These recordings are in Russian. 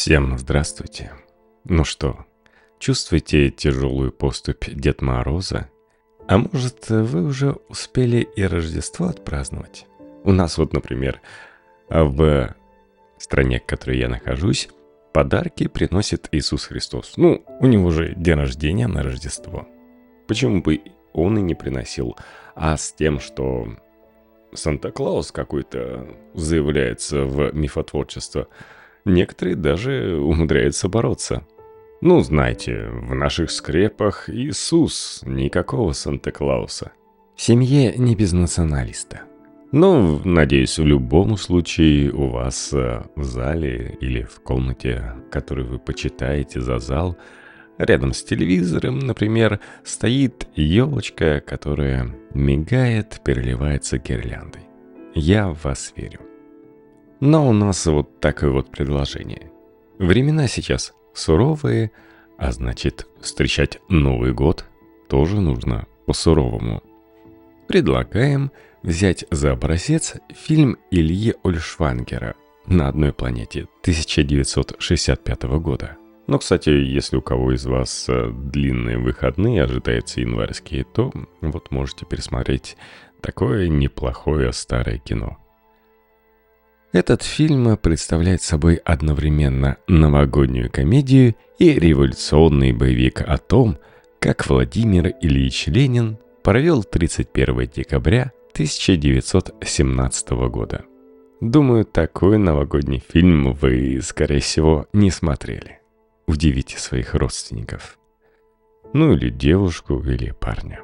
Всем здравствуйте. Ну что, чувствуете тяжелую поступь Дед Мороза? А может, вы уже успели и Рождество отпраздновать? У нас вот, например, в стране, в которой я нахожусь, подарки приносит Иисус Христос. Ну, у него же день рождения на Рождество. Почему бы он и не приносил? А с тем, что Санта-Клаус какой-то заявляется в мифотворчество, некоторые даже умудряются бороться. Ну, знаете, в наших скрепах Иисус, никакого Санта-Клауса. В семье не без националиста. Ну, надеюсь, в любом случае у вас э, в зале или в комнате, которую вы почитаете за зал, рядом с телевизором, например, стоит елочка, которая мигает, переливается гирляндой. Я в вас верю. Но у нас вот такое вот предложение. Времена сейчас суровые, а значит, встречать Новый год тоже нужно по-суровому. Предлагаем – взять за образец фильм Ильи Ольшвангера «На одной планете» 1965 года. Но, кстати, если у кого из вас э, длинные выходные, ожидаются январские, то вот можете пересмотреть такое неплохое старое кино. Этот фильм представляет собой одновременно новогоднюю комедию и революционный боевик о том, как Владимир Ильич Ленин провел 31 декабря 1917 года. Думаю, такой новогодний фильм вы, скорее всего, не смотрели. Удивите своих родственников. Ну или девушку, или парня.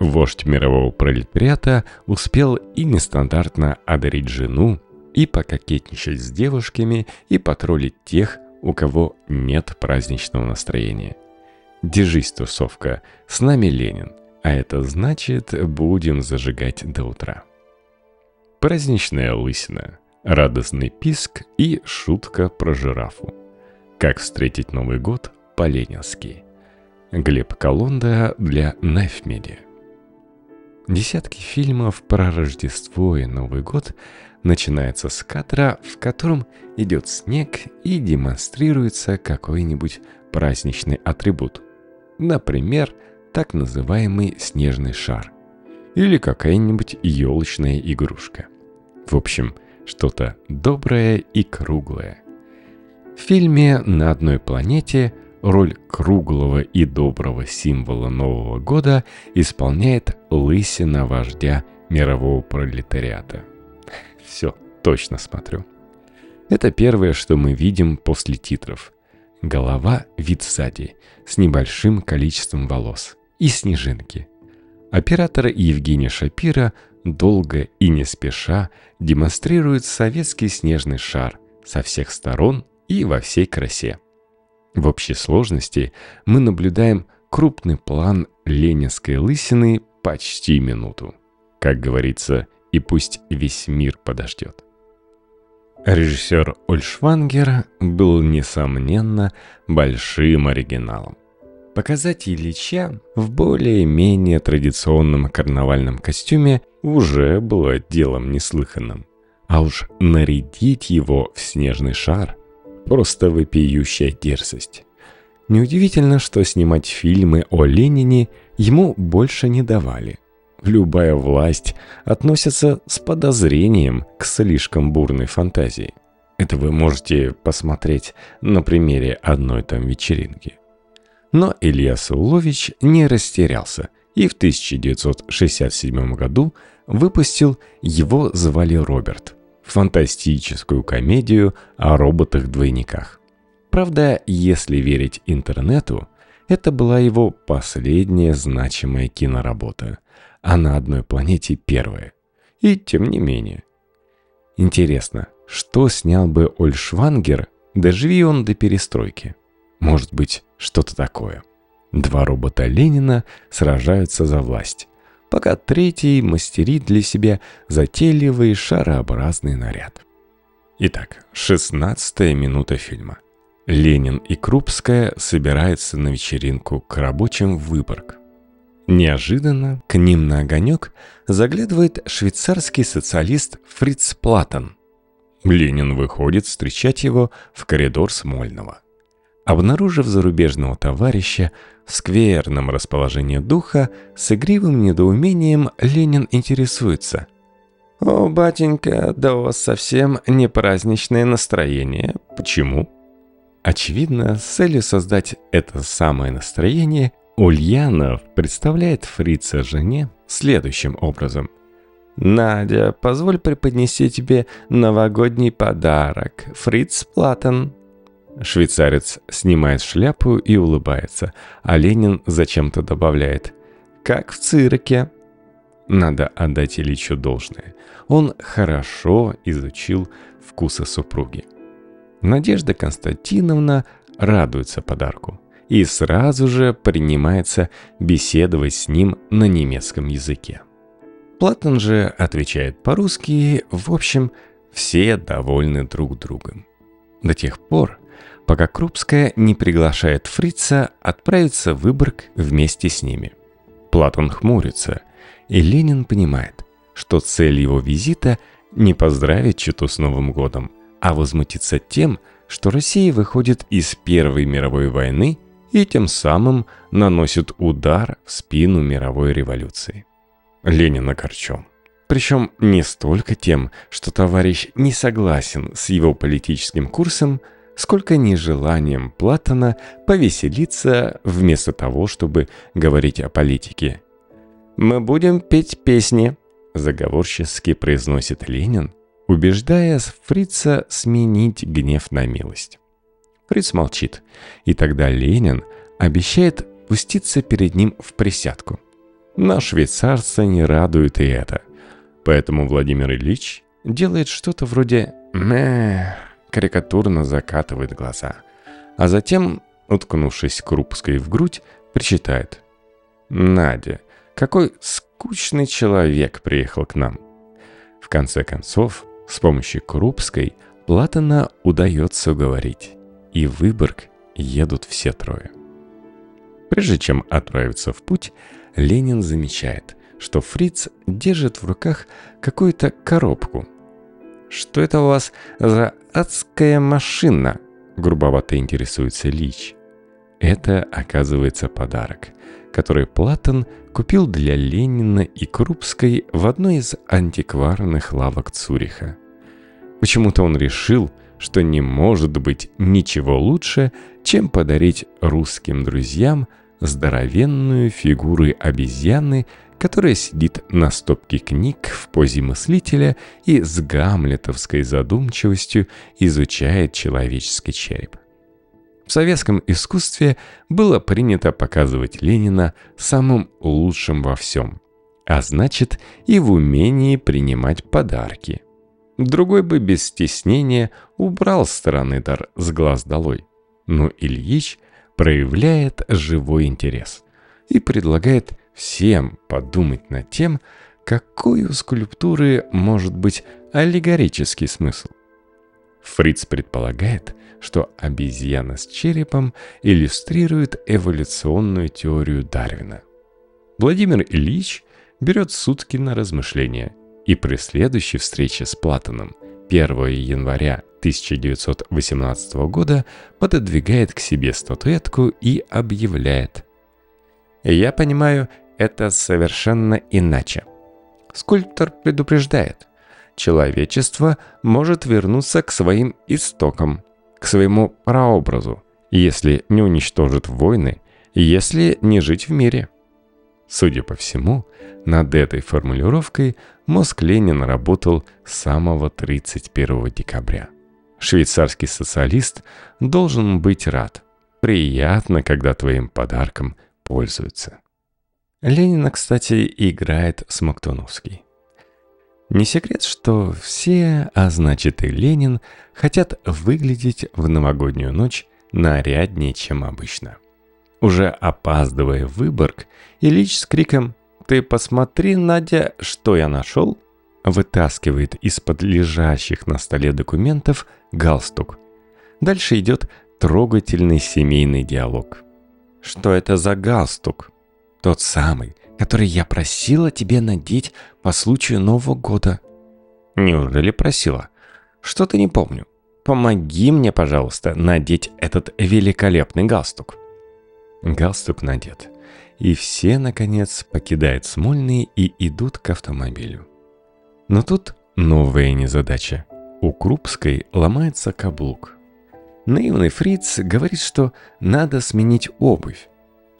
Вождь мирового пролетариата успел и нестандартно одарить жену, и пококетничать с девушками, и потроллить тех, у кого нет праздничного настроения. Держись, тусовка, с нами Ленин – а это значит, будем зажигать до утра. Праздничная лысина, радостный писк и шутка про жирафу. Как встретить Новый год по-ленински. Глеб Колонда для Media. Десятки фильмов про Рождество и Новый год начинается с кадра, в котором идет снег и демонстрируется какой-нибудь праздничный атрибут. Например, так называемый снежный шар или какая-нибудь елочная игрушка. В общем, что-то доброе и круглое. В фильме «На одной планете» роль круглого и доброго символа Нового года исполняет лысина вождя мирового пролетариата. Все, точно смотрю. Это первое, что мы видим после титров. Голова вид сзади, с небольшим количеством волос и снежинки. Оператор Евгений Шапира долго и не спеша демонстрирует советский снежный шар со всех сторон и во всей красе. В общей сложности мы наблюдаем крупный план ленинской лысины почти минуту. Как говорится, и пусть весь мир подождет. Режиссер Ольшвангер был, несомненно, большим оригиналом. Показать Ильича в более-менее традиционном карнавальном костюме уже было делом неслыханным. А уж нарядить его в снежный шар – просто вопиющая дерзость. Неудивительно, что снимать фильмы о Ленине ему больше не давали. Любая власть относится с подозрением к слишком бурной фантазии. Это вы можете посмотреть на примере одной там вечеринки – но Илья Саулович не растерялся и в 1967 году выпустил «Его звали Роберт» фантастическую комедию о роботах-двойниках. Правда, если верить интернету, это была его последняя значимая киноработа, а на одной планете первая. И тем не менее. Интересно, что снял бы Ольшвангер, доживи он до перестройки? Может быть, что-то такое. Два робота Ленина сражаются за власть, пока третий мастерит для себя затейливый шарообразный наряд. Итак, 16 минута фильма. Ленин и Крупская собираются на вечеринку к рабочим в Выборг. Неожиданно к ним на огонек заглядывает швейцарский социалист Фриц Платон. Ленин выходит встречать его в коридор Смольного. Обнаружив зарубежного товарища в скверном расположении духа, с игривым недоумением Ленин интересуется. «О, батенька, да у вас совсем не праздничное настроение. Почему?» Очевидно, с целью создать это самое настроение, Ульянов представляет фрица жене следующим образом. «Надя, позволь преподнести тебе новогодний подарок. Фриц Платон». Швейцарец снимает шляпу и улыбается, а Ленин зачем-то добавляет «как в цирке». Надо отдать Ильичу должное. Он хорошо изучил вкусы супруги. Надежда Константиновна радуется подарку и сразу же принимается беседовать с ним на немецком языке. Платон же отвечает по-русски, в общем, все довольны друг другом. До тех пор, пока Крупская не приглашает Фрица отправиться в Выборг вместе с ними. Платон хмурится, и Ленин понимает, что цель его визита не поздравить Читу с Новым годом – а возмутиться тем, что Россия выходит из Первой мировой войны и тем самым наносит удар в спину мировой революции. Ленин огорчен. Причем не столько тем, что товарищ не согласен с его политическим курсом, сколько нежеланием Платона повеселиться вместо того, чтобы говорить о политике. «Мы будем петь песни», – заговорчески произносит Ленин, убеждая Фрица сменить гнев на милость. Фриц молчит, и тогда Ленин обещает пуститься перед ним в присядку. Но швейцарца не радует и это. Поэтому Владимир Ильич делает что-то вроде «мэ», карикатурно закатывает глаза. А затем, уткнувшись Крупской в грудь, причитает «Надя, какой скучный человек приехал к нам». В конце концов, с помощью Крупской Платона удается уговорить, и Выборг едут все трое. Прежде чем отправиться в путь, Ленин замечает, что Фриц держит в руках какую-то коробку. «Что это у вас за адская машина?» – грубовато интересуется Лич. Это, оказывается, подарок, который Платон купил для Ленина и Крупской в одной из антикварных лавок Цюриха. Почему-то он решил, что не может быть ничего лучше, чем подарить русским друзьям здоровенную фигуру обезьяны, которая сидит на стопке книг в позе мыслителя и с гамлетовской задумчивостью изучает человеческий череп. В советском искусстве было принято показывать Ленина самым лучшим во всем, а значит и в умении принимать подарки. Другой бы без стеснения убрал странный дар с глаз долой. Но Ильич проявляет живой интерес и предлагает всем подумать над тем, какой у скульптуры может быть аллегорический смысл. Фриц предполагает, что обезьяна с черепом иллюстрирует эволюционную теорию Дарвина. Владимир Ильич берет сутки на размышления и при следующей встрече с Платоном 1 января 1918 года пододвигает к себе статуэтку и объявляет «Я понимаю, это совершенно иначе». Скульптор предупреждает – человечество может вернуться к своим истокам, к своему прообразу, если не уничтожит войны, если не жить в мире. Судя по всему, над этой формулировкой мозг Ленина работал с самого 31 декабря. Швейцарский социалист должен быть рад. Приятно, когда твоим подарком пользуются. Ленина, кстати, играет Смоктуновский. Не секрет, что все, а значит и Ленин, хотят выглядеть в новогоднюю ночь наряднее, чем обычно. Уже опаздывая в Выборг, Ильич с криком «Ты посмотри, Надя, что я нашел!» вытаскивает из-под лежащих на столе документов галстук. Дальше идет трогательный семейный диалог. «Что это за галстук?» «Тот самый, который я просила тебе надеть по случаю Нового года». «Неужели просила? Что-то не помню. Помоги мне, пожалуйста, надеть этот великолепный галстук». Галстук надет. И все, наконец, покидают Смольный и идут к автомобилю. Но тут новая незадача. У Крупской ломается каблук. Наивный фриц говорит, что надо сменить обувь.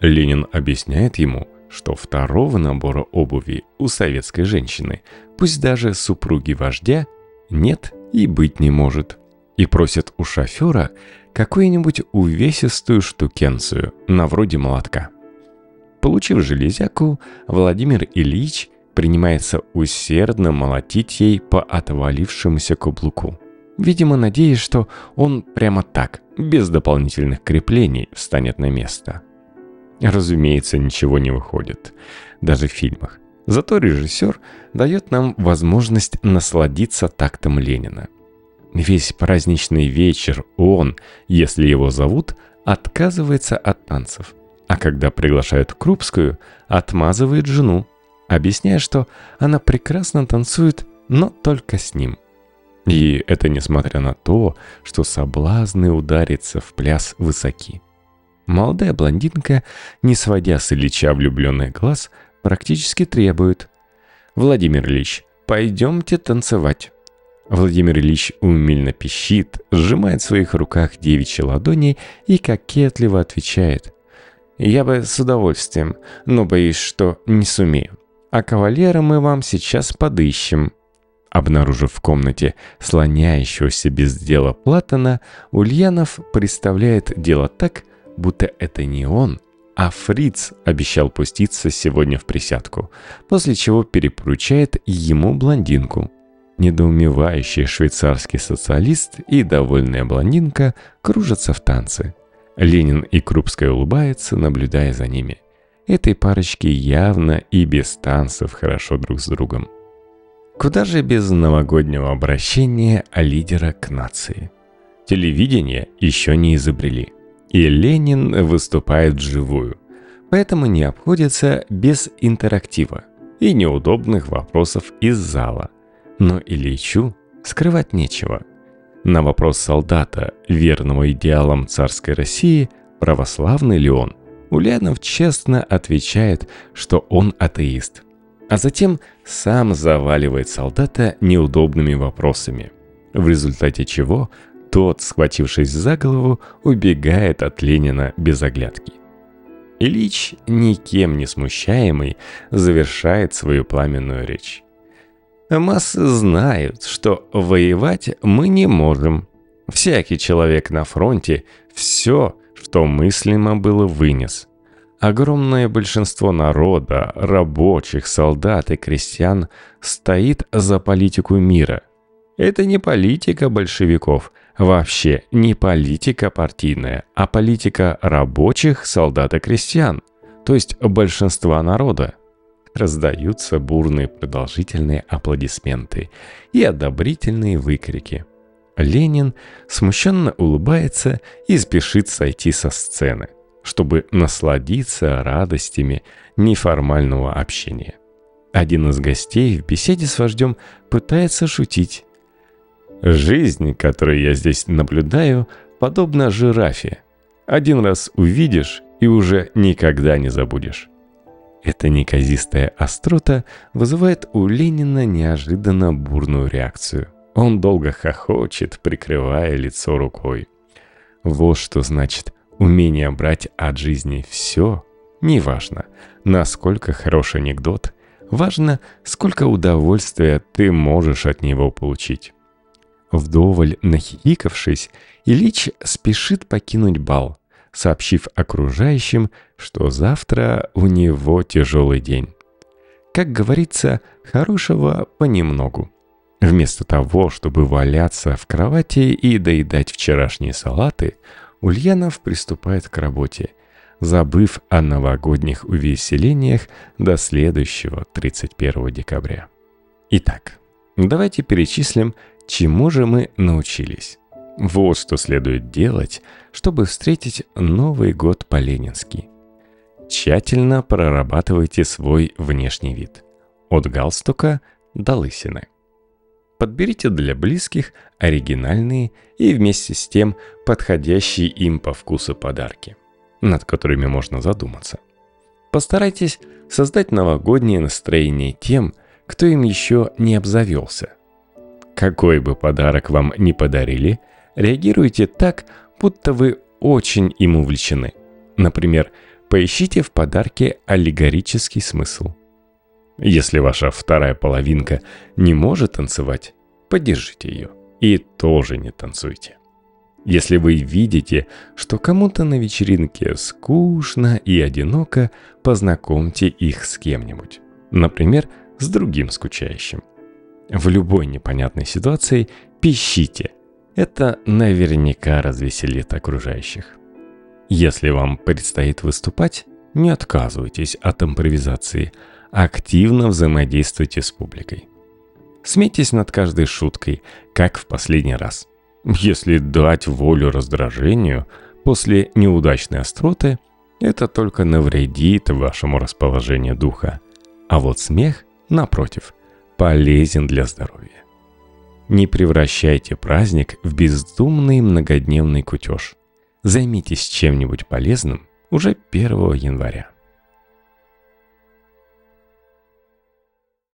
Ленин объясняет ему, что второго набора обуви у советской женщины, пусть даже супруги вождя, нет и быть не может. И просит у шофера какую-нибудь увесистую штукенцию, на вроде молотка. Получив железяку, Владимир Ильич принимается усердно молотить ей по отвалившемуся каблуку. Видимо, надеясь, что он прямо так, без дополнительных креплений, встанет на место. Разумеется, ничего не выходит. Даже в фильмах. Зато режиссер дает нам возможность насладиться тактом Ленина. Весь праздничный вечер он, если его зовут, отказывается от танцев. А когда приглашают Крупскую, отмазывает жену, объясняя, что она прекрасно танцует, но только с ним. И это несмотря на то, что соблазны удариться в пляс высоки. Молодая блондинка, не сводя с Ильича влюбленных глаз, практически требует. «Владимир Ильич, пойдемте танцевать». Владимир Ильич умильно пищит, сжимает в своих руках девичьи ладони и кокетливо отвечает. «Я бы с удовольствием, но боюсь, что не сумею. А кавалера мы вам сейчас подыщем». Обнаружив в комнате слоняющегося без дела Платона, Ульянов представляет дело так, будто это не он, а Фриц обещал пуститься сегодня в присядку, после чего перепоручает ему блондинку. Недоумевающий швейцарский социалист и довольная блондинка кружатся в танце. Ленин и Крупская улыбаются, наблюдая за ними. Этой парочке явно и без танцев хорошо друг с другом. Куда же без новогоднего обращения лидера к нации? Телевидение еще не изобрели, и Ленин выступает вживую, поэтому не обходится без интерактива и неудобных вопросов из зала. Но Ильичу скрывать нечего. На вопрос солдата, верного идеалам царской России, православный ли он, Ульянов честно отвечает, что он атеист – а затем сам заваливает солдата неудобными вопросами, в результате чего тот, схватившись за голову, убегает от Ленина без оглядки. Ильич, никем не смущаемый, завершает свою пламенную речь. Массы знают, что воевать мы не можем. Всякий человек на фронте все, что мыслимо было, вынес – Огромное большинство народа, рабочих, солдат и крестьян стоит за политику мира. Это не политика большевиков, вообще не политика партийная, а политика рабочих, солдат и крестьян, то есть большинства народа. Раздаются бурные продолжительные аплодисменты и одобрительные выкрики. Ленин смущенно улыбается и спешит сойти со сцены чтобы насладиться радостями неформального общения. Один из гостей в беседе с вождем пытается шутить. «Жизнь, которую я здесь наблюдаю, подобна жирафе. Один раз увидишь и уже никогда не забудешь». Эта неказистая острота вызывает у Ленина неожиданно бурную реакцию. Он долго хохочет, прикрывая лицо рукой. Вот что значит Умение брать от жизни все, неважно, насколько хороший анекдот, важно, сколько удовольствия ты можешь от него получить. Вдоволь нахихикавшись, Ильич спешит покинуть бал, сообщив окружающим, что завтра у него тяжелый день. Как говорится, хорошего понемногу. Вместо того, чтобы валяться в кровати и доедать вчерашние салаты, Ульянов приступает к работе, забыв о новогодних увеселениях до следующего 31 декабря. Итак, давайте перечислим, чему же мы научились. Вот что следует делать, чтобы встретить Новый год по-ленински. Тщательно прорабатывайте свой внешний вид. От галстука до лысины. Подберите для близких оригинальные и вместе с тем подходящие им по вкусу подарки, над которыми можно задуматься. Постарайтесь создать новогоднее настроение тем, кто им еще не обзавелся. Какой бы подарок вам ни подарили, реагируйте так, будто вы очень им увлечены. Например, поищите в подарке аллегорический смысл. Если ваша вторая половинка не может танцевать, поддержите ее и тоже не танцуйте. Если вы видите, что кому-то на вечеринке скучно и одиноко, познакомьте их с кем-нибудь. Например, с другим скучающим. В любой непонятной ситуации пищите. Это наверняка развеселит окружающих. Если вам предстоит выступать, не отказывайтесь от импровизации, активно взаимодействуйте с публикой. Смейтесь над каждой шуткой, как в последний раз – если дать волю раздражению после неудачной остроты, это только навредит вашему расположению духа. А вот смех, напротив, полезен для здоровья. Не превращайте праздник в бездумный многодневный кутеж. Займитесь чем-нибудь полезным уже 1 января.